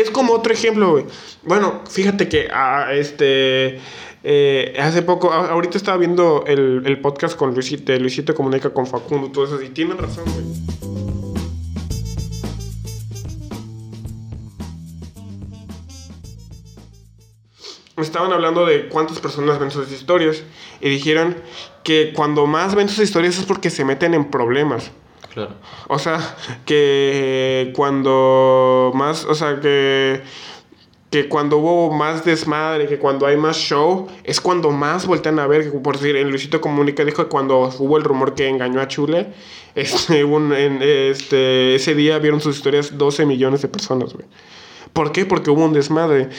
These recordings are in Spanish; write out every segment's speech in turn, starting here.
es como otro ejemplo, güey. Bueno, fíjate que ah, este. eh, hace poco, ahorita estaba viendo el, el podcast con Luisito, Luisito Comunica con Facundo, todo eso, y tienen razón, güey. Estaban hablando de cuántas personas ven sus historias y dijeron que cuando más ven sus historias es porque se meten en problemas. Claro. O sea, que cuando más, o sea, que, que cuando hubo más desmadre, que cuando hay más show, es cuando más voltean a ver. Por decir, el Luisito Comunica dijo que cuando hubo el rumor que engañó a Chule, este, un- en- este, ese día vieron sus historias 12 millones de personas, güey. ¿Por qué? Porque hubo un desmadre.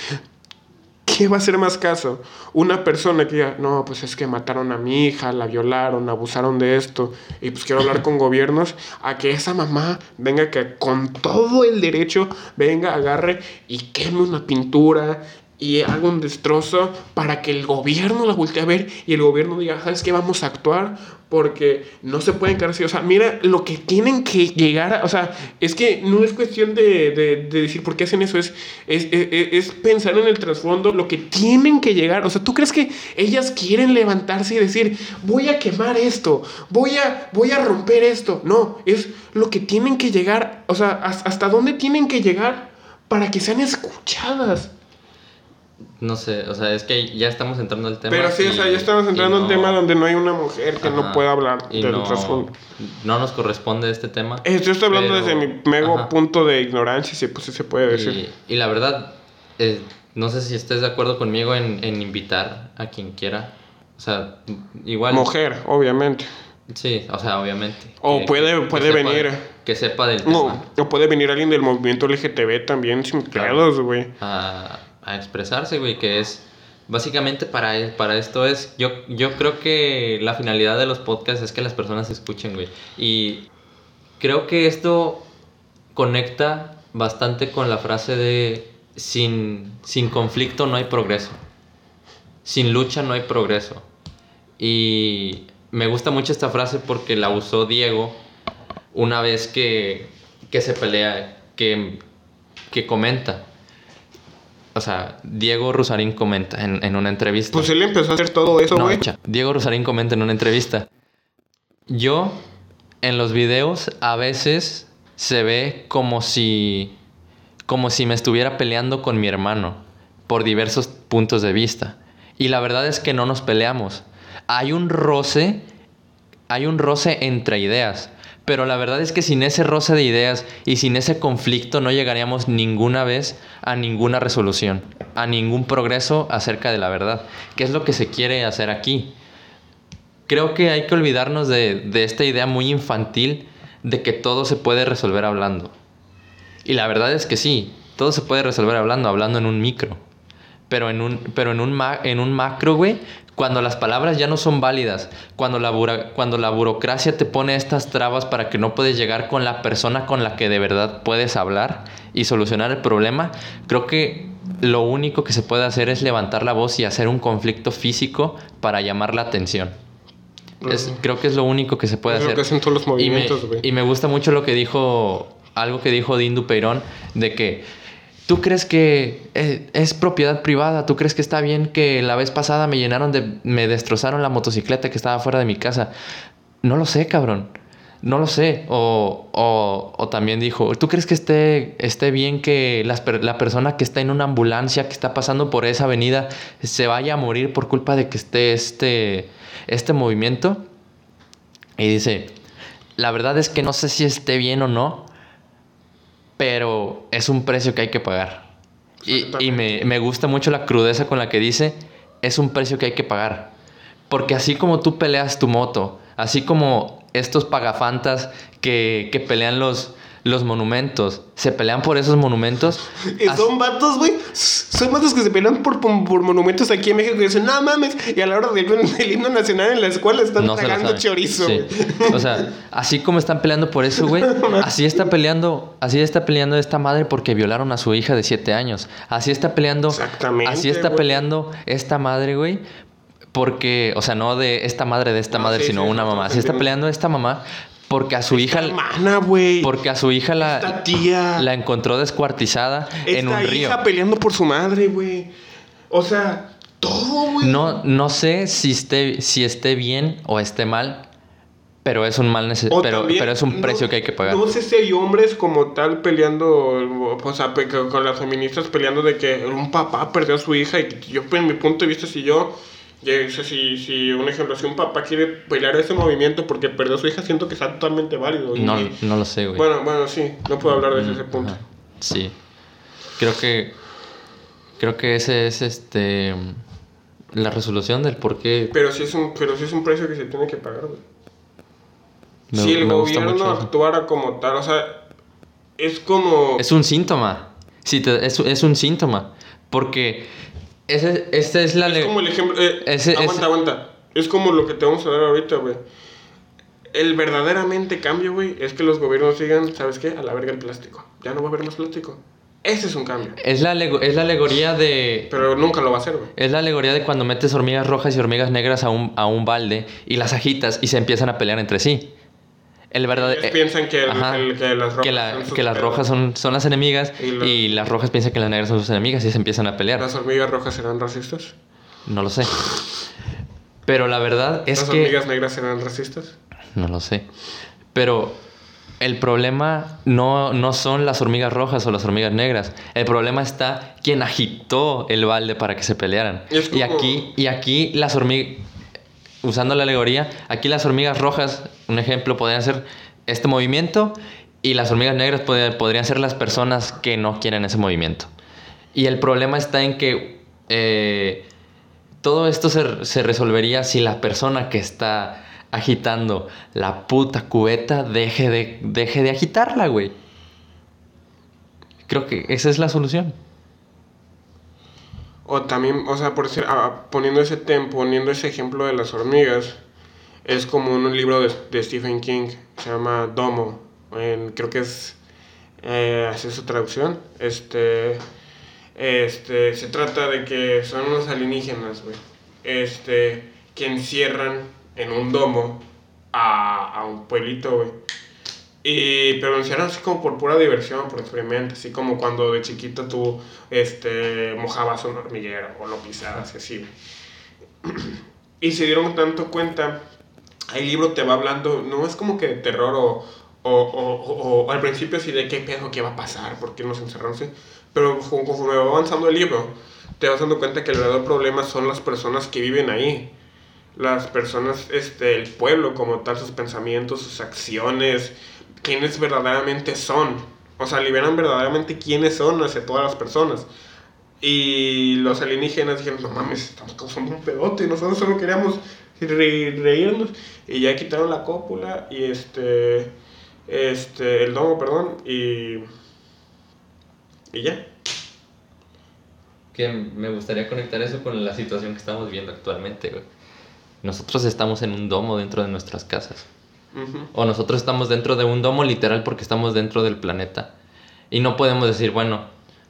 ¿Qué va a hacer más caso? Una persona que diga, no, pues es que mataron a mi hija, la violaron, abusaron de esto, y pues quiero hablar con gobiernos, a que esa mamá venga que con todo el derecho venga, agarre y queme una pintura y haga un destrozo para que el gobierno la voltee a ver y el gobierno diga, ¿sabes qué? Vamos a actuar porque no se pueden quedar así. O sea, mira lo que tienen que llegar. O sea, es que no es cuestión de, de- de decir por qué hacen eso, es, es, es, es pensar en el trasfondo, lo que tienen que llegar. O sea, ¿tú crees que ellas quieren levantarse y decir, voy a quemar esto, voy a, voy a romper esto? No, es lo que tienen que llegar, o sea, has- hasta dónde tienen que llegar para que sean escuchadas. No sé, o sea, es que ya estamos entrando al tema. Pero sí, o sea, ya estamos entrando en un no- tema donde no hay una mujer que no pueda hablar y del no, trasfondo. no nos corresponde este tema. Eh, Yo estoy hablando pero- desde mi mego ajá. punto de ignorancia, si pues se puede decir. Y, y la verdad, eh, no sé si estés de acuerdo conmigo en, en invitar a quien quiera. O sea, igual. Mujer, obviamente. Sí, o sea, obviamente. O puede- puede venir. Que sepa del tema. No, o puede venir alguien del movimiento LGTB también sin Claro. güey. a, a expresarse, güey, que es básicamente para, e- para esto es, yo, yo creo que la finalidad de los podcasts es que las personas escuchen, güey. Y creo que esto conecta bastante con la frase de sin, sin conflicto no hay progreso. Sin lucha no hay progreso. Y me gusta mucho esta frase porque la usó Diego una vez que, que se pelea, que, que comenta. O sea, Diego Rosarín comenta en, en una entrevista. Pues él empezó a hacer todo eso, No, güey. echa. Diego Rosarín comenta en una entrevista. Yo, en los videos, a veces se ve como si. como si me estuviera peleando con mi hermano. Por diversos puntos de vista. Y la verdad es que no nos peleamos. Hay un roce. Hay un roce entre ideas. Pero la verdad es que sin ese roce de ideas y sin ese conflicto no llegaríamos ninguna vez a ninguna resolución, a ningún progreso acerca de la verdad, que es lo que se quiere hacer aquí. Creo que hay que olvidarnos de, de esta idea muy infantil de que todo se puede resolver hablando. Y la verdad es que sí, todo se puede resolver hablando, hablando en un micro. Pero en un, pero en un, ma- en un macro, güey, cuando las palabras ya no son válidas, cuando la, bura- cuando la burocracia te pone estas trabas para que no puedes llegar con la persona con la que de verdad puedes hablar y solucionar el problema, creo que lo único que se puede hacer es levantar la voz y hacer un conflicto físico para llamar la atención. Es- creo que es lo único que se puede Es lo hacer. que hacen todos los Y me- movimientos. Y me gusta mucho lo que dijo, algo que dijo Dindu Peirón, de que tú crees que eh, es propiedad privada, tú crees que está bien que la vez pasada me llenaron me destrozaron la motocicleta que estaba fuera de mi casa. No lo sé, cabrón. No lo sé. O, o, también dijo, ¿tú crees que esté, esté bien que las la persona que está en una ambulancia que está pasando por esa avenida se vaya a morir por culpa de que esté este, este movimiento? Y dice, la verdad es que no sé si esté bien o no, pero es un precio que hay que pagar. Y, y me, me gusta mucho la crudeza con la que dice, es un precio que hay que pagar. Porque así como tú peleas tu moto, así como estos pagafantas que, que pelean los, los monumentos, se pelean por esos monumentos. Son vatos, güey. Son vatos que se pelean por, por, monumentos aquí en México y dicen, no mames. Y a la hora del, del himno nacional en la escuela están no se tragando chorizo, Sí. O sea, así como están peleando por eso, güey, así está peleando, así está peleando esta madre porque violaron a su hija de 7 años. Así está peleando, Exactamente, así está peleando esta madre, güey, porque, o sea, no de esta madre de esta No, madre, sí, sino sí, una mamá. Así está peleando esta mamá Porque a su hija. Hermana, güey. Porque a su hija la. Esta tía. La encontró descuartizada en un río. hija peleando por su madre, güey. O sea, todo, güey. No, no sé si esté, si esté bien o esté mal. Pero es un mal nece- O pero, pero es un no- precio que hay que pagar. No sé si hay hombres como tal peleando, o sea, con las feministas peleando de que un papá perdió a su hija y que yo, pues, en mi punto de vista, si yo, ya, o sea, si, si un ejemplo, si un papá quiere pelear ese movimiento porque perdió a su hija, siento que es totalmente válido. Y- No, no lo sé, güey. bueno, bueno, sí, no puedo hablar desde ese punto. Ajá. Sí. Creo que. Creo que ese es este. La resolución del por qué. Pero sí es un, pero sí es un precio que se tiene que pagar, güey. Me- si el gobierno actuara como tal, o sea, es como... Es un síntoma. Sí, te- es, es un síntoma. Porque. Ese, esta es la. Es como el ejemplo. eh, Ese- aguanta, ese- aguanta. Es como lo que te vamos a dar ahorita, güey. El verdaderamente cambio, güey, es que los gobiernos digan, ¿sabes qué? A la verga el plástico. Ya no va a haber más plástico. Ese es un cambio. Es la, es la alegoría de. Pero nunca lo va a hacer, güey. Es la alegoría de cuando metes hormigas rojas y hormigas negras a un, a un balde y las agitas y se empiezan a pelear entre sí. El verdadero. Ellos piensan que, el- Ajá. el- que las rojas que, la- son que las rojas son, son las enemigas Y y, las rojas piensan que las negras son sus enemigas y se empiezan a pelear. ¿Las hormigas rojas serán racistas? No lo sé. Pero la verdad es ¿Las que... hormigas negras serán racistas? No lo sé. Pero el problema no, no son las hormigas rojas o las hormigas negras. El problema está quien agitó el balde para que se pelearan. Y como- aquí, y aquí las hormigas, usando la alegoría, aquí las hormigas rojas, un ejemplo, podrían ser este movimiento y las hormigas negras pod- podrían ser las personas que no quieren ese movimiento. Y el problema está en que eh, todo esto se, se resolvería si la persona que está agitando la puta cubeta deje de, deje de agitarla, güey. Creo que esa es la solución. O también, o sea, por decir, ah, poniendo ese tem- poniendo ese ejemplo de las hormigas, es como un libro de, Stephen King, se llama Domo, creo que es, eh, su traducción, este, este, se trata de que son unos alienígenas, güey, este, que encierran en un domo a, a un pueblito, güey. Y, pero lo encierran así como por pura diversión, por experimento, así como cuando de chiquito tú este, mojabas un hormiguero o lo pisabas así. Y se dieron tanto cuenta, el libro te va hablando, no es como que de terror o, o, o, o- al principio así de qué pedo, qué va a pasar, por qué nos encerraron así, pero conforme va avanzando el libro, te vas dando cuenta que el verdadero problema son las personas que viven ahí las personas, este, el pueblo como tal, sus pensamientos, sus acciones, quiénes verdaderamente son. O sea, liberan verdaderamente quiénes son hacia todas las personas. Y los alienígenas dijeron, no mames, estamos causando un pedote, nosotros solo queríamos re- reírnos. Y ya quitaron la cópula y este, este, el domo, perdón, y, y ya. Que me gustaría conectar eso con la situación que estamos viendo actualmente. Nosotros estamos en un domo dentro de nuestras casas. Ujú. O nosotros estamos dentro de un domo literal porque estamos dentro del planeta. Y no podemos decir, bueno,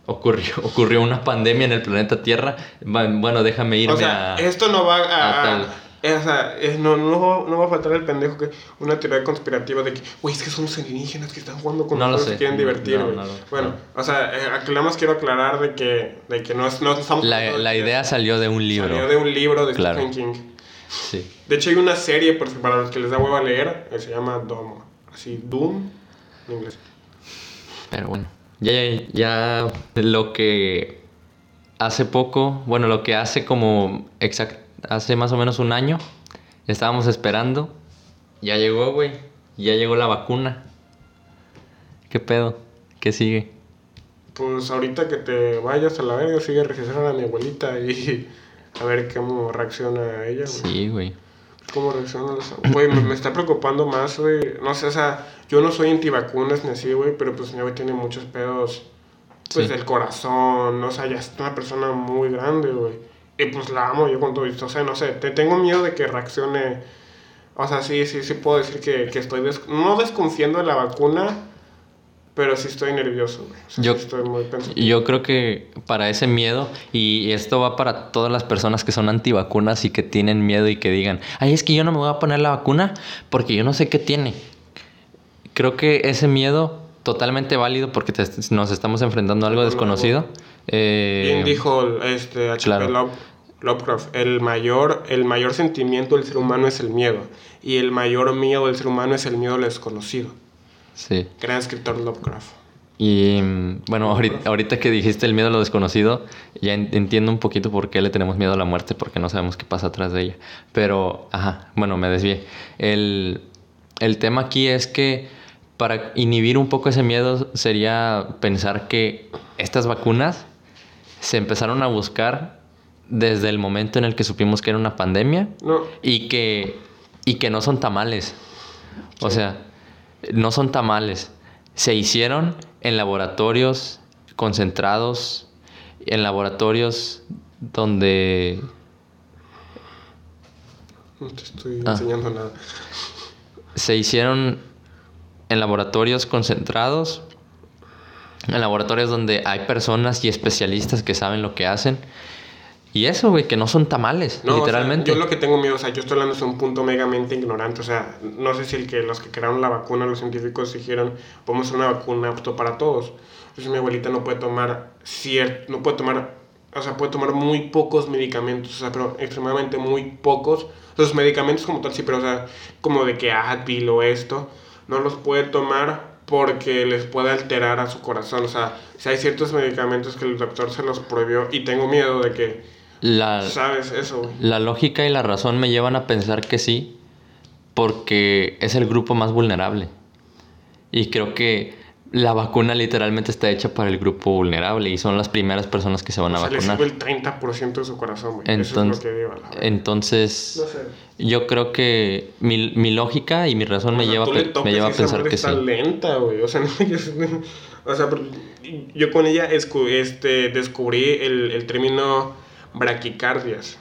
ocurrió, ocurrió una pandemia en el planeta Tierra. Bueno, déjame irme O sea, a... esto no va a... a tal. o sea, es- no, no, no va a faltar el pendejo que una teoría conspirativa de que, güey, es que son los alienígenas que están jugando con No nosotros y quieren divertir, güey. no bueno, no. o sea, eh, ac- nada más quiero aclarar de que, de que no, es- no estamos... La, la idea salió de un libro. Salió de un libro de Claro. Stephen King. Sí. De hecho, hay una serie, por si- para los que les da hueva leer, que se llama Domo. Así, Doom, en inglés. Pero bueno, ya, ya lo que hace poco, bueno, lo que hace como exact, hace más o menos un año, estábamos esperando, ya llegó, güey, ya llegó la vacuna. ¿Qué pedo? ¿Qué sigue? Pues ahorita que te vayas a la verga, sigue registrando a mi abuelita y a ver cómo reacciona ella, güey. Sí, güey. ¿Cómo reaccionan los... Güey, me, me está preocupando más, güey. No sé, o sea, yo no soy antivacunas ni así, güey, pero pues mi güey tiene muchos pedos, pues, Sí. del corazón, o sea, ya es una persona muy grande, güey. Y pues la amo yo con todo esto, o sea, no sé, te tengo miedo de que reaccione... O sea, sí, sí, sí puedo decir que, que estoy, des- no desconfiando de la vacuna, pero sí estoy nervioso, güey. O sea, Yo- estoy muy pensativo. Yo creo que para ese miedo, y esto va para todas las personas que son antivacunas y que tienen miedo y que digan, ay, es que yo no me voy a poner la vacuna porque yo no sé qué tiene. creo que ese miedo, totalmente válido porque te- nos estamos enfrentando a algo desconocido. eh, Bien dijo este claro. Love- Lovecraft, el mayor, el mayor sentimiento del ser humano es el miedo. Y el mayor miedo del ser humano es el miedo a lo desconocido. Sí. Gran escritor Lovecraft. Y mm, bueno, ahorita, ahorita que dijiste el miedo a lo desconocido, ya en- entiendo un poquito por qué le tenemos miedo a la muerte, porque no sabemos qué pasa atrás de ella. Pero, ajá, bueno, me desvié. El, el tema aquí es que para inhibir un poco ese miedo sería pensar que estas vacunas se empezaron a buscar desde el momento en el que supimos que era una pandemia No, y que, y que no son tamales. O sea, no son tamales. Se hicieron en laboratorios concentrados, en laboratorios donde... no te estoy Ah. enseñando nada. Se hicieron en laboratorios concentrados, en laboratorios donde hay personas y especialistas que saben lo que hacen. Y eso, güey, que no son tamales, No, o sea, literalmente. yo lo que tengo miedo, o sea, yo estoy hablando desde un punto megamente ignorante, o sea, no sé si el que los que crearon la vacuna, los científicos dijeron, podemos hacer una vacuna apto para todos. Entonces mi abuelita no puede tomar cierto, no puede tomar, o sea, puede tomar muy pocos medicamentos, o sea, pero extremadamente muy pocos. Los medicamentos como tal sí, pero o sea, como de que Advil o esto, no los puede tomar porque les puede alterar a su corazón, o sea, si hay ciertos medicamentos que el doctor se los prohibió y tengo miedo de que, La, ¿sabes? Eso, güey. La lógica y la razón me llevan a pensar que sí, porque es el grupo más vulnerable. Y creo que la vacuna literalmente está hecha para el grupo vulnerable y son las primeras personas que se van a O sea, le vacunar. sube el 30% de su corazón, güey. Eso es Entonces, lo que digo, a la entonces No sé. yo creo que mi, mi lógica y mi razón me O sea, lleva, a tú pe- le tocas me lleva y a pensar que sí. está lenta, güey. O sea, no, yo, o sea, yo con ella este, descubrí el, el término braquicardias.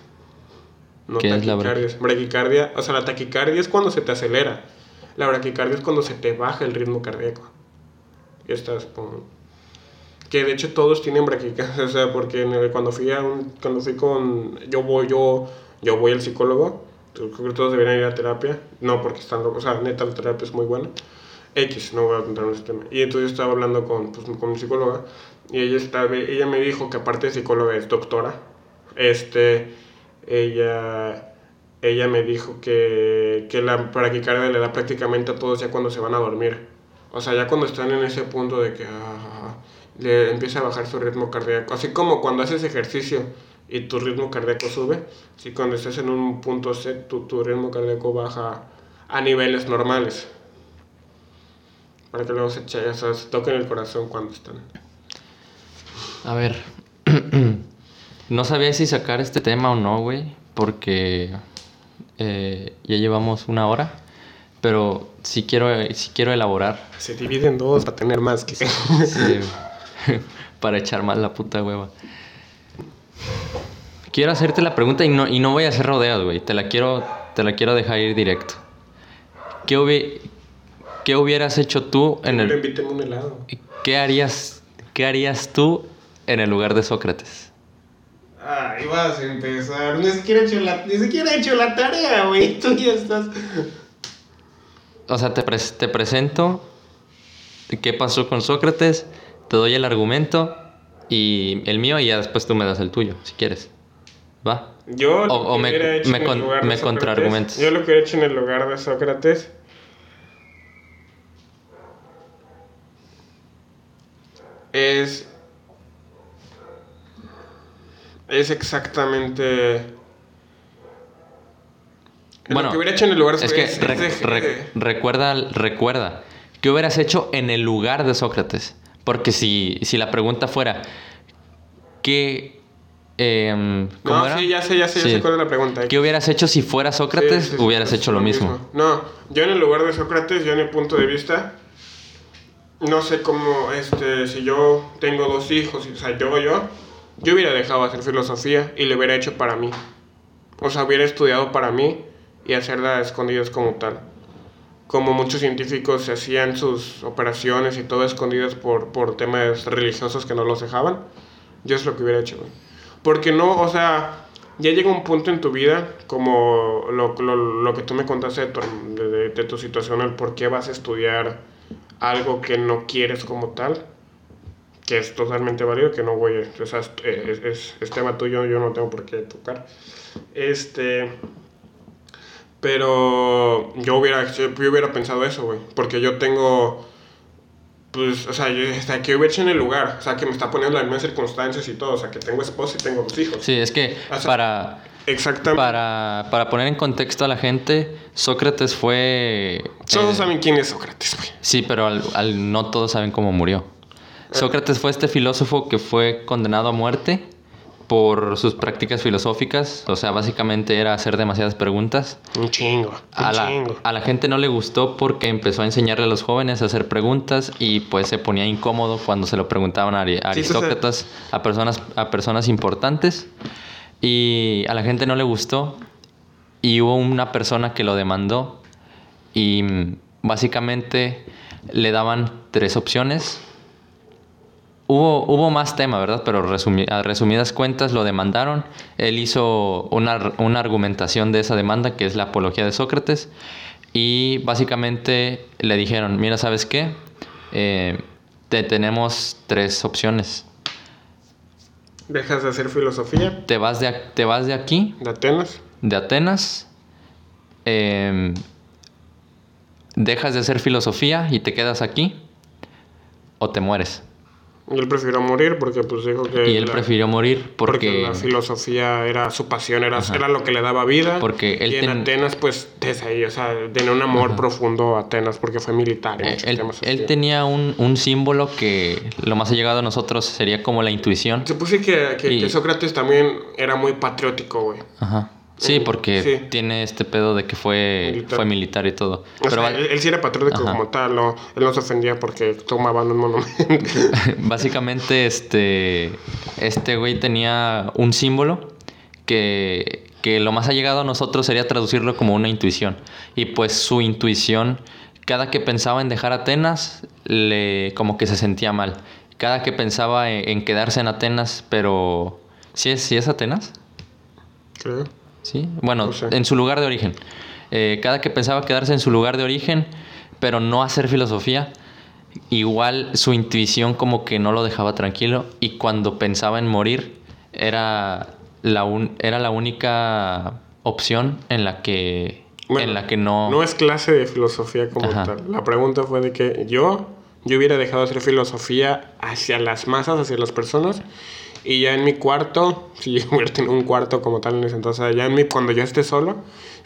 No ¿Qué es la taquicardias. Braquicardia, o sea, la taquicardia es cuando se te acelera. La braquicardia es cuando se te baja el ritmo cardíaco. Estás con... Que de hecho todos tienen braquicardia, o sea, porque en el- cuando fui a un, cuando fui con, yo voy, yo, yo voy al psicólogo, creo que todos deberían ir a terapia, no porque están locos, o sea, neta la terapia es muy buena, X, no voy a en ese tema, y entonces estaba hablando con, pues, con mi psicóloga, y ella, estaba, ella me dijo que aparte de psicóloga es doctora, este, ella, ella me dijo que, que la braquicardia le da prácticamente a todos ya cuando se van a dormir. O sea, ya cuando están en ese punto de que ah, le empieza a bajar su ritmo cardíaco. Así como cuando haces ejercicio y tu ritmo cardíaco sube, así cuando estás en un punto set, tu, tu ritmo cardíaco baja a niveles normales. Para que luego se, eche- o sea, se toquen el corazón cuando están. A ver, no sabía si sacar este tema o no, güey, porque eh, ya llevamos una hora, pero sí quiero, sí quiero elaborar Se divide en dos para tener más que... Sí, para echar más la puta hueva. Quiero hacerte la pregunta y no, y no voy a hacer rodeos, güey. Te la quiero, te la quiero dejar ir directo. ¿Qué, hubi- qué hubieras hecho tú en el... un helado. ¿Qué harías, qué harías tú en el lugar de Sócrates? Ay, vas a empezar. Ni siquiera he hecho la, ni siquiera he hecho la tarea, güey. Tú ya estás. O sea, te, pres- te presento qué pasó con Sócrates, te doy el argumento y el mío y ya después tú me das el tuyo, si quieres. ¿Va? Yo lo O- me- hecho me en el con- lugar de me Sócrates- contraargumentas. Yo lo que hubiera hecho en el lugar de Sócrates. Es. Es exactamente. Bueno, lo que hubiera hecho en el lugar de Es que es- es- recuerda, recuerda, ¿qué hubieras hecho en el lugar de Sócrates? Porque si, si la pregunta fuera, ¿qué... em, ¿Cómo No, era? sí, ya sé, ya sé, ya sé cuál es la pregunta. ¿Qué hubieras hecho si fuera Sócrates? Sí, sí, sí, hubieras sí, hecho lo mismo. No, yo en el lugar de Sócrates, yo en mi punto de vista, no sé cómo, este, si yo tengo dos hijos, o sea, yo, yo, yo hubiera dejado de hacer filosofía y lo hubiera hecho para mí. O sea, hubiera estudiado para mí y hacerla a escondidas como tal. Como muchos científicos se hacían sus operaciones y todo escondidas por, por temas religiosos que no los dejaban, yo es lo que hubiera hecho, güey. Porque no, o sea, ya llega un punto en tu vida, como lo, lo, lo que tú me contaste de tu, de, de- de tu situación, el por qué vas a estudiar algo que no quieres como tal, que es totalmente válido, que no voy a... O sea, es, es, es tema tuyo, yo no tengo por qué tocar. Este... Pero yo hubiera, yo hubiera pensado eso, güey. Porque yo tengo pues, o sea, yo, hasta que hubiera hecho en el lugar, o sea, que me está poniendo las mismas circunstancias y todo, o sea, que tengo esposa y tengo dos hijos. Sí, es que para, exactamente. Para, para, poner en contexto a la gente, Sócrates fue... Todos eh, saben quién es Sócrates, güey. Sí, pero al, al, no todos saben cómo murió. Sócrates fue este filósofo que fue condenado a muerte por sus prácticas filosóficas, o sea, básicamente era hacer demasiadas preguntas. Un chingo, a, la, a la gente no le gustó porque empezó a enseñarle a los jóvenes a hacer preguntas y pues se ponía incómodo cuando se lo preguntaban a, Aristócratas, a personas, a personas importantes. Y a la gente no le gustó y hubo una persona que lo demandó y básicamente le daban tres opciones Hubo, hubo más tema, ¿verdad? Pero a resumidas cuentas lo demandaron. Él hizo una, una, argumentación de esa demanda, que es la apología de Sócrates. Y básicamente le dijeron, mira, ¿sabes qué? Eh, te tenemos tres opciones. ¿Dejas de hacer filosofía? Te vas de, te vas de aquí. ¿De Atenas? De Atenas. Em, dejas de hacer filosofía y te quedas aquí. O te mueres. Y él prefirió morir porque pues dijo que... Y él prefirió morir porque... la filosofía era su pasión, era, era lo que le daba vida. Porque él y en Atenas pues desde ahí, o sea, tenía un amor profundo a Atenas porque fue militar. Eh, él, él tenía un, un, símbolo que lo más allegado a nosotros sería como la intuición. Se puso que, que, Sócrates también era muy patriótico, güey. Ajá. Sí, porque tiene este pedo de que fue militar, fue militar y todo. Pero él, sí era patriótico como tal, no, él no se ofendía porque tomaban un monumento. Básicamente, este, este güey tenía un símbolo que, que lo más allegado a nosotros sería traducirlo como una intuición. Y pues su intuición, cada que pensaba en dejar Atenas, le, como que se sentía mal. Cada que pensaba en, quedarse en Atenas, pero... ¿Sí es, ¿Sí es Atenas? Creo. ¿Sí? Bueno, en su lugar de origen. Eh, cada que pensaba quedarse en su lugar de origen, pero no hacer filosofía, igual su intuición como que no lo dejaba tranquilo y cuando pensaba en morir era la, era la única opción en la que en la que no no es clase de filosofía como tal la pregunta fue de que yo yo hubiera dejado de hacer filosofía hacia las masas hacia las personas y ya en mi cuarto, si yo hubiera tenido un cuarto como tal en ese entonces, ya en mi, cuando yo esté solo,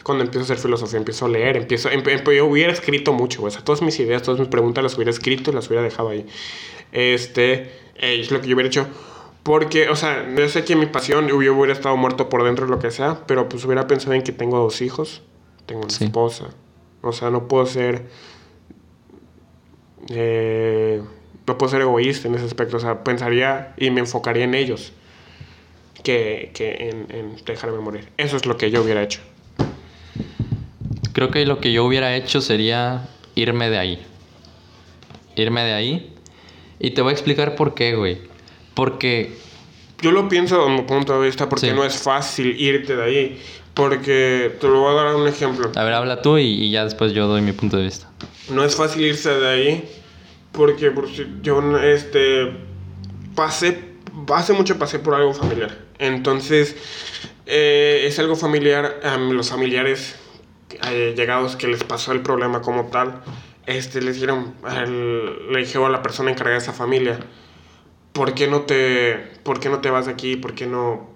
cuando empiezo a hacer filosofía, empiezo a leer, empiezo, em, em, yo hubiera escrito mucho, o sea, todas mis ideas, todas mis preguntas las hubiera escrito y las hubiera dejado ahí. Este, eh, es lo que yo hubiera hecho. Porque, o sea, yo sé que mi pasión, yo hubiera estado muerto por dentro, lo que sea, pero pues hubiera pensado en que tengo dos hijos, tengo una esposa. O sea, no puedo ser... Eh, no puedo ser egoísta en ese aspecto. O sea, pensaría y me enfocaría en ellos que, que en, en, dejarme morir. Eso es lo que yo hubiera hecho. Creo que lo que yo hubiera hecho sería irme de ahí. Irme de ahí. Y te voy a explicar por qué, güey. Porque... Yo lo pienso desde mi punto de vista porque no es fácil irte de ahí. Porque te lo voy a dar un ejemplo. A ver, habla tú y, y ya después yo doy mi punto de vista. No es fácil irse de ahí porque, yo este, pasé, hace mucho pasé por algo familiar. Entonces, eh, es algo familiar, a los familiares eh, llegados que les pasó el problema como tal, este, les dijeron, le dijeron a la persona encargada de esa familia, ¿por qué no te, por qué no te vas de aquí? ¿Por qué no,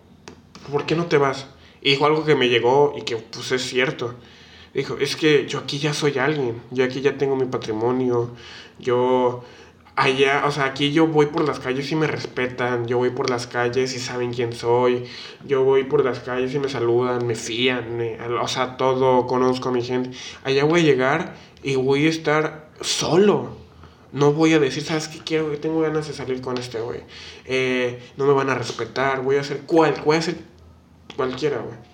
por qué no te vas? Y dijo algo que me llegó y que pues es cierto. Dijo, es que yo aquí ya soy alguien, yo aquí ya tengo mi patrimonio, yo allá, o sea, aquí yo voy por las calles y me respetan, yo voy por las calles y saben quién soy, yo voy por las calles y me saludan, me fían, o sea, todo, conozco a mi gente. Allá voy a llegar y voy a estar solo. No voy a decir, ¿sabes qué quiero? Tengo ganas de salir con este güey. Eh, no me van a respetar, voy a hacer cual, voy a cualquiera, güey.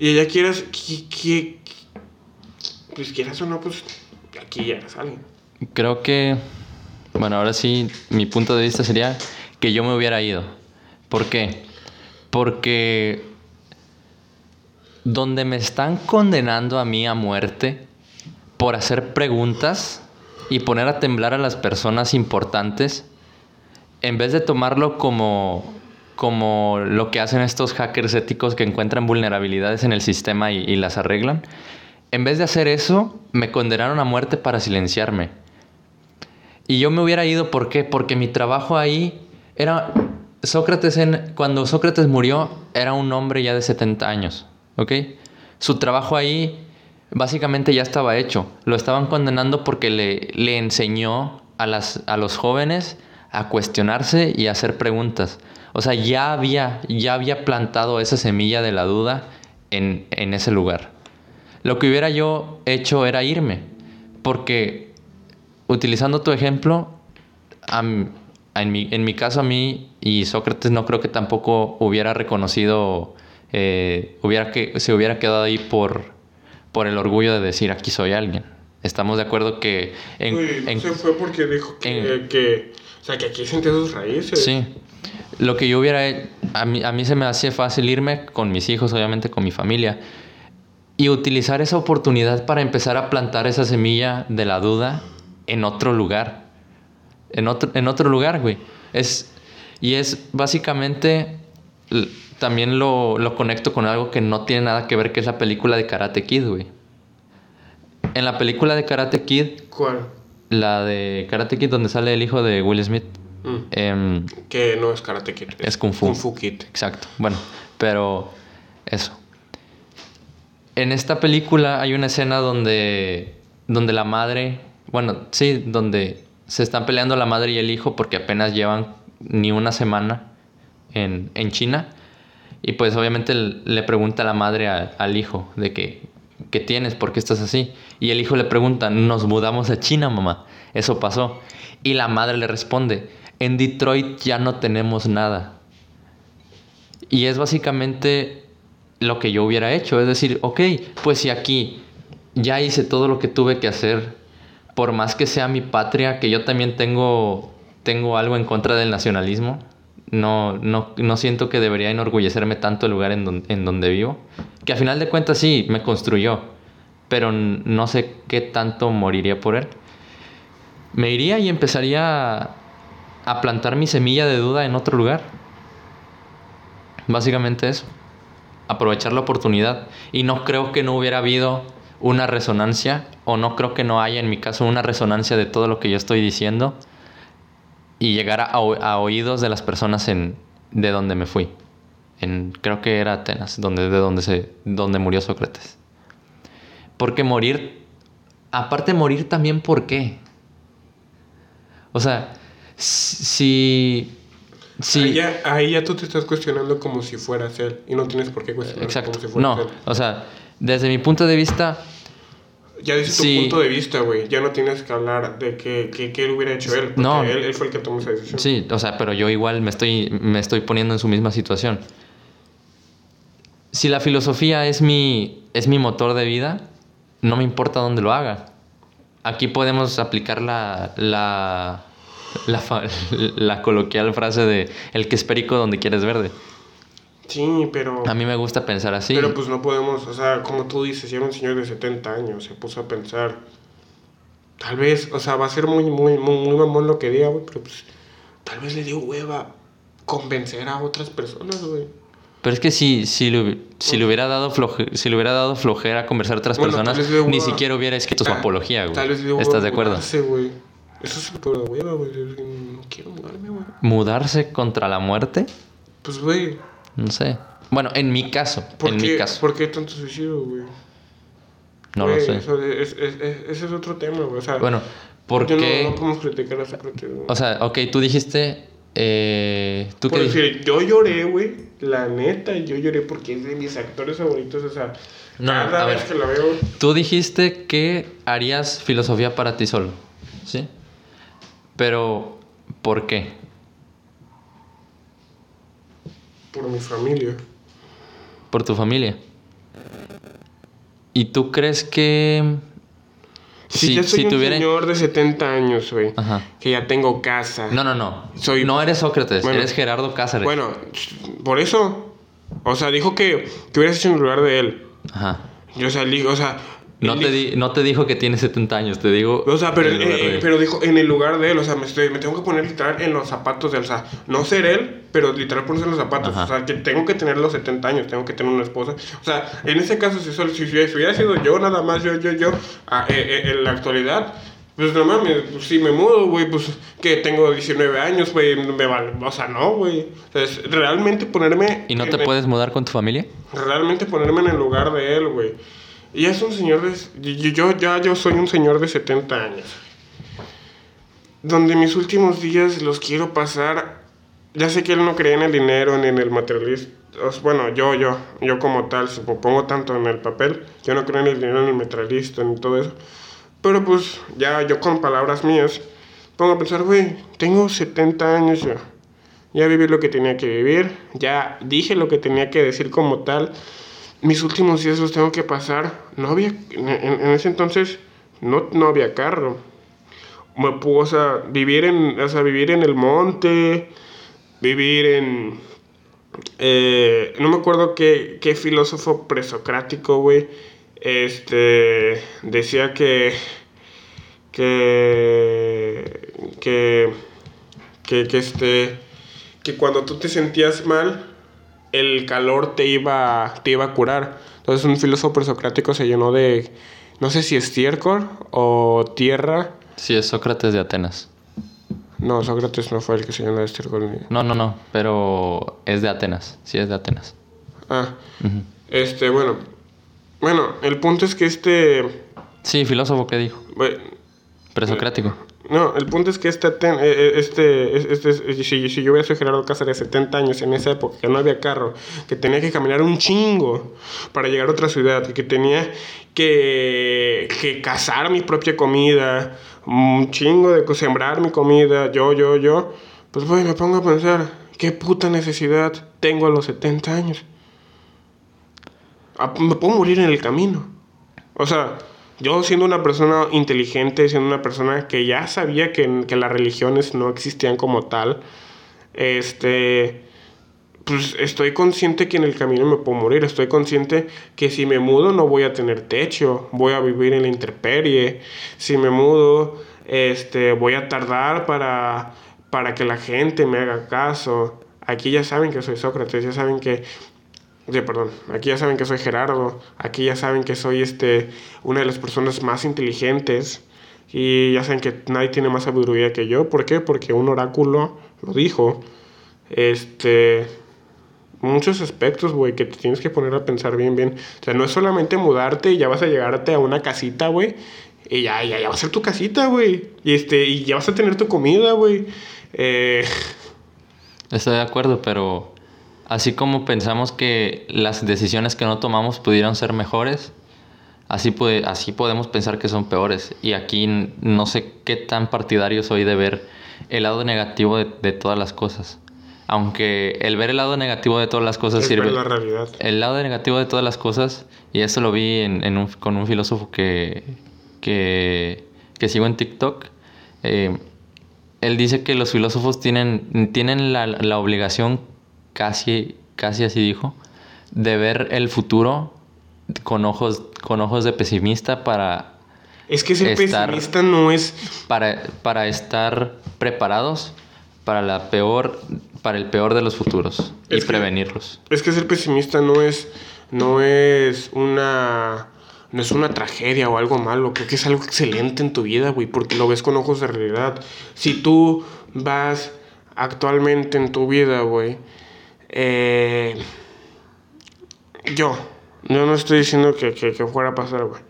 Y allá quieras, que, pues quieras o no, pues aquí ya eres alguien. Creo que, bueno, ahora sí, mi punto de vista sería que yo me hubiera ido. ¿Por qué? Porque donde me están condenando a mí a muerte por hacer preguntas, y poner a temblar a las personas importantes, en vez de tomarlo como, como lo que hacen estos hackers éticos que encuentran vulnerabilidades en el sistema y, y las arreglan, en vez de hacer eso, me condenaron a muerte para silenciarme. Y yo me hubiera ido, ¿por qué? Porque mi trabajo ahí era... Sócrates, cuando Sócrates murió, era un hombre ya de 70 años, ¿ok? Su trabajo ahí básicamente ya estaba hecho. Lo estaban condenando porque le, le enseñó a, las, a los jóvenes a cuestionarse y a hacer preguntas. O sea, ya había, ya había plantado esa semilla de la duda en, en ese lugar. Lo que hubiera yo hecho era irme, porque utilizando tu ejemplo, en, mi, en mi caso a mí y Sócrates no creo que tampoco hubiera reconocido, eh, hubiera que, se hubiera quedado ahí por, por el orgullo de decir aquí soy alguien. Estamos de acuerdo que en, en- se fue porque dijo que, en- que- o sea, que aquí sentía sus raíces. Sí. Lo que yo hubiera... A mí, a mí se me hacía fácil irme con mis hijos, obviamente con mi familia. Y utilizar esa oportunidad para empezar a plantar esa semilla de la duda en otro lugar. En otro, en otro lugar, güey. Es, y es básicamente... También lo, lo conecto con algo que no tiene nada que ver, que es la película de Karate Kid, güey. En la película de Karate Kid, ¿Cuál? la de Karate Kid donde sale el hijo de Will Smith, Mm. em, Que no es Karate Kid. Es Kung Fu. Kung Fu Kid. Exacto. Bueno, pero eso. En esta película hay una escena donde, donde la madre, bueno, sí, donde se están peleando la madre y el hijo porque apenas llevan ni una semana en, en China. Y pues obviamente le pregunta la madre al hijo de que, ¿qué tienes? ¿Por qué estás así? Y el hijo le pregunta, nos mudamos a China, mamá. Eso pasó. Y la madre le responde, en Detroit ya no tenemos nada. Y es básicamente lo que yo hubiera hecho. Es decir, ok, pues si aquí ya hice todo lo que tuve que hacer, por más que sea mi patria, que yo también tengo, tengo algo en contra del nacionalismo, no, no, no siento que debería enorgullecerme tanto el lugar en, don- en donde vivo, que a final de cuentas sí, me construyó, pero no sé qué tanto moriría por él. Me iría y empezaría a plantar mi semilla de duda en otro lugar. Básicamente eso. Aprovechar la oportunidad. Y no creo que no hubiera habido una resonancia, o no creo que no haya en mi caso una resonancia de todo lo que yo estoy diciendo y llegar a, oídos de las personas en, de donde me fui. En, creo que era Atenas, donde, de donde, se, donde murió Sócrates. Porque morir, aparte morir también, ¿por qué? O sea, si... si Ahí, ya, ahí ya tú te estás cuestionando como si fueras él. Y no tienes por qué cuestionar Exacto. como si fueras No, él. o sea, desde mi punto de vista, Ya dices tu Sí. punto de vista, güey. Ya no tienes que hablar de que, que, que él hubiera hecho él. Porque No. él, él fue el que tomó esa decisión. sí, o sea, pero yo igual me estoy, me estoy poniendo en su misma situación. Si la filosofía es mi, es mi motor de vida, no me importa dónde lo haga. Aquí podemos aplicar la, la, la, la coloquial frase de el que es perico donde quieres verde. Sí, pero... A mí me gusta pensar así. Pero pues no podemos, o sea, como tú dices, ya un señor de 70 años, se puso a pensar, tal vez, o sea, va a ser muy, muy, muy, muy mamón lo que diga, güey, pero pues tal vez le dio hueva convencer a otras personas, güey. Pero es que si, si, le, si, le hubiera dado floje- si le hubiera dado flojera conversar a otras Bueno, personas, ni siquiera hubiera escrito su Ah, apología, güey. Tal vez le dio hueva ¿Estás de acuerdo? güey. Eso es pura hueva, güey. No quiero mudarme, güey. ¿Mudarse contra la muerte? Pues, güey, No sé. Bueno, en mi caso. ¿por, En qué, mi caso. ¿por qué tanto suicidio, güey? No lo sé. eso es- es- es- ese es otro tema, güey. O sea, Bueno, ¿por yo no- qué? No, podemos criticar a Sócrates, güey. O sea, ok, tú dijiste. Eh, ¿Tú Por qué decir, yo lloré, güey. La neta, yo lloré porque es de mis actores favoritos. O sea, no, cada a vez ver. que la veo. Tú dijiste que harías filosofía para ti solo. ¿Sí? Pero, ¿por qué? Por mi familia. Por tu familia. ¿Y tú crees que. Si, ya soy un tuviera- señor de 70 años, güey. Ajá. Que ya tengo casa. No, no, no. Soy- No eres Sócrates, Bueno. eres Gerardo Cáceres. Bueno, por eso. O sea, dijo que, que hubieras hecho en lugar de él. Ajá. Yo, li- o sea, No te, di- no te dijo que tiene 70 años, te digo. O sea, pero, eh, pero dijo en el lugar de él, o sea, me, estoy, me tengo que poner literal en los zapatos de él, o sea, no ser él, pero literal ponerse en los zapatos, Ajá. o sea, que tengo que tener los 70 años, tengo que tener una esposa, o sea, en ese caso, si, solo, si, si hubiera sido yo, nada más, yo, yo, yo, ah, eh, eh, en la actualidad, pues no mames, pues, si me mudo, güey, pues que tengo 19 años, güey, me vale, o sea, no, güey, o sea, es realmente ponerme... ¿Y no te el- puedes mudar con tu familia? realmente ponerme en el lugar de él, güey. Y es un señor de... Yo, ya yo soy un señor de 70 años. Donde mis últimos días los quiero pasar... Ya sé que él no cree en el dinero ni en el materialismo. Bueno, yo, yo, yo como tal, si me pongo tanto en el papel, yo no creo en el dinero ni en el materialista ni todo eso. Pero pues ya yo con palabras mías, pongo a pensar, güey, tengo 70 años yo. Ya viví lo que tenía que vivir, ya dije lo que tenía que decir como tal. Mis últimos días los tengo que pasar. No había, en, en- ese entonces no, no había carro. Me pudo, o sea, vivir en, o sea, vivir en el monte, vivir en... eh, no me acuerdo qué, qué filósofo presocrático, güey, este, decía que, que, que, que este, que cuando tú te sentías mal, el calor te iba, te iba a curar. Entonces un filósofo presocrático se llenó de, no sé si estiércol o tierra. Sí, es Sócrates de Atenas. No, Sócrates no fue el que se llenó de estiércol. No, no, no, pero es de Atenas. Sí, es de Atenas. Ah, este, bueno. Bueno, el punto es que este... Sí, filósofo, ¿qué dijo? bueno, Presocrático. No, el punto es que este, eh, eh, este, es- este, es- si, si yo hubiera sido Gerardo Cáceres de 70 años en esa época, que no había carro, que tenía que caminar un chingo para llegar a otra ciudad, que tenía que, que cazar mi propia comida, un chingo de sembrar mi comida, yo, yo, yo, pues bueno, me pongo a pensar, ¿qué puta necesidad tengo a los 70 años? Ah, Me puedo morir en el camino. O sea, yo siendo una persona inteligente, siendo una persona que ya sabía que, que las religiones no existían como tal, este, pues estoy consciente que en el camino me puedo morir. Estoy consciente que si me mudo no voy a tener techo, voy a vivir en la intemperie. Si me mudo, este, voy a tardar para, para que la gente me haga caso. Aquí ya saben que soy Sócrates, ya saben que Sí, perdón. Aquí ya saben que soy Gerardo. Aquí ya saben que soy este una de las personas más inteligentes. Y ya saben que nadie tiene más sabiduría que yo. ¿Por qué? Porque un oráculo lo dijo. Este. Muchos aspectos, güey, que te tienes que poner a pensar bien, bien. O sea, no es solamente mudarte y ya vas a llegarte a una casita, güey. Y ya, ya, ya va a ser tu casita, güey. Y este, y ya vas a tener tu comida, güey. Eh, Estoy de acuerdo, pero así como pensamos que las decisiones que no tomamos pudieran ser mejores, así, puede, así podemos pensar que son peores. Y aquí no sé qué tan partidario soy de ver el lado negativo de, de todas las cosas. Aunque el ver el lado negativo de todas las cosas es sirve. la realidad. El lado negativo de todas las cosas, y eso lo vi en, en un- con un filósofo que, que, que sigo en TikTok, eh, él dice que los filósofos tienen, tienen la, la obligación, casi, casi así dijo, de ver el futuro con ojos, con ojos de pesimista para, Es que ser Estar- pesimista no es para, para estar preparados para, la peor, para el peor de los futuros y que- prevenirlos. Es que ser pesimista no es, no es una, no es una tragedia o algo malo. Creo que es algo excelente en tu vida, güey, porque lo ves con ojos de realidad. Si tú vas actualmente en tu vida, güey, eh, yo, yo no estoy diciendo que, que, que fuera a pasar, güey.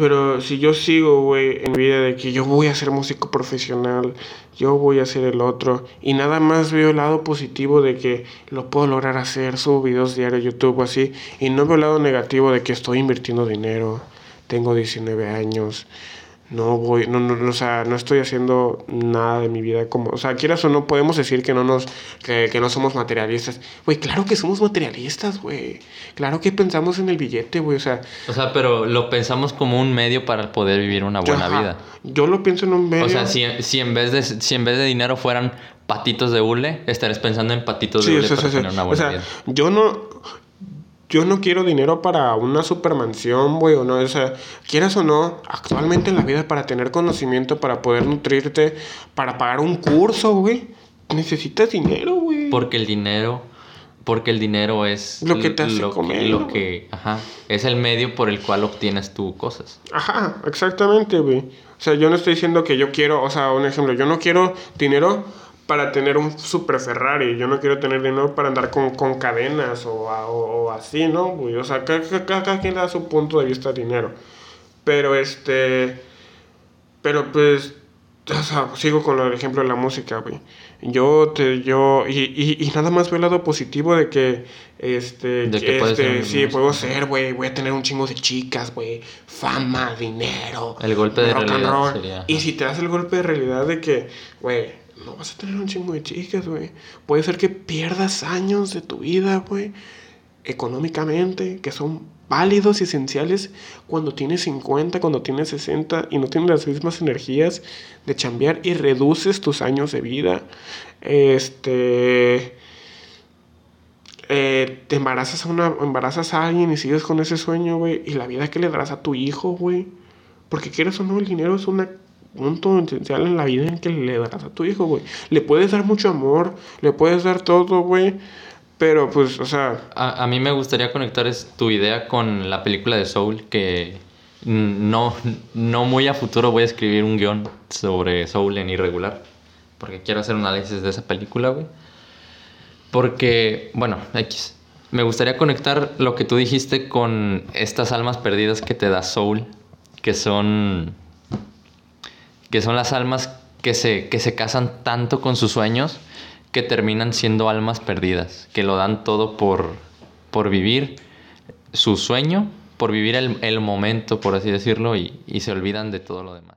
Pero si yo sigo, güey, en mi vida de que yo voy a ser músico profesional, yo voy a ser el otro, y nada más veo el lado positivo de que lo puedo lograr hacer, subo videos diarios YouTube así, y no veo el lado negativo de que estoy invirtiendo dinero, tengo 19 años, no voy, no, no, no, o sea, no estoy haciendo nada de mi vida como, o sea, quieras o no, podemos decir que no nos, que, que no somos materialistas. Güey, claro que somos materialistas, güey. Claro que pensamos en el billete, güey, o sea, O sea, pero lo pensamos como un medio para poder vivir una buena vida. Yo lo pienso en un medio. O sea, si, si, en vez de, si en vez de dinero fueran patitos de hule, estarías pensando en patitos de Sí, o hule sea, para o sea, tener una o buena sea, vida. yo no. Yo no quiero dinero para una supermansión, güey, o no, o sea, quieras o no, actualmente en la vida para tener conocimiento, para poder nutrirte, para pagar un curso, güey, necesitas dinero, güey. Porque el dinero, porque el dinero es Lo que te hace lo comer, que, lo que- ajá, es el medio por el cual obtienes tú cosas. Ajá, exactamente, güey. O sea, yo no estoy diciendo que yo quiero, o sea, un ejemplo, yo no quiero dinero para tener un super Ferrari, yo no quiero tener dinero para andar con, con cadenas o, a- o- o así, ¿no? O sea, cada, cada- cada quien le da su punto de vista al dinero. Pero este, pero pues, o sea, sigo con el ejemplo de la música, güey. Yo, te, yo, y, y, y nada más veo el lado positivo de que, este, De que este, sí, puedo ser, güey, voy a tener un chingo de chicas, güey, fama, dinero. El golpe de rock and realidad roll. sería, Y si te das el golpe de realidad de que, güey, no vas a tener un chingo de chicas, güey. Puede ser que pierdas años de tu vida, güey, económicamente, que son válidos y esenciales cuando tienes 50, cuando tienes 60 y no tienes las mismas energías de chambear y reduces tus años de vida. Este eh, te embarazas a una embarazas a alguien y sigues con ese sueño, güey, y la vida que le darás a tu hijo, güey. Porque quieres o no, el dinero es un punto esencial en la vida en que le darás a tu hijo, güey. Le puedes dar mucho amor, le puedes dar todo, güey. Pero pues, o sea, A, a mí me gustaría conectar es- tu idea con la película de Soul, que no, no muy a futuro voy a escribir un guion sobre Soul en irregular, porque quiero hacer un análisis de esa película, güey. Porque, bueno, X. Me gustaría conectar lo que tú dijiste con estas almas perdidas que te da Soul, que son que son las almas que se, que se casan tanto con sus sueños que terminan siendo almas perdidas, que lo dan todo por, por vivir su sueño, por vivir el, el momento, por así decirlo, y, y se olvidan de todo lo demás.